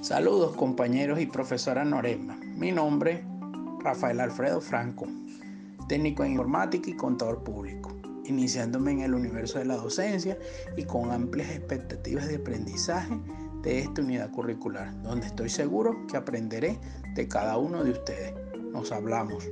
Saludos compañeros y profesora Norema. Mi nombre, Rafael Alfredo Franco, técnico en informática y contador público, iniciándome en el universo de la docencia y con amplias expectativas de aprendizaje de esta unidad curricular, donde estoy seguro que aprenderé de cada uno de ustedes. Nos hablamos.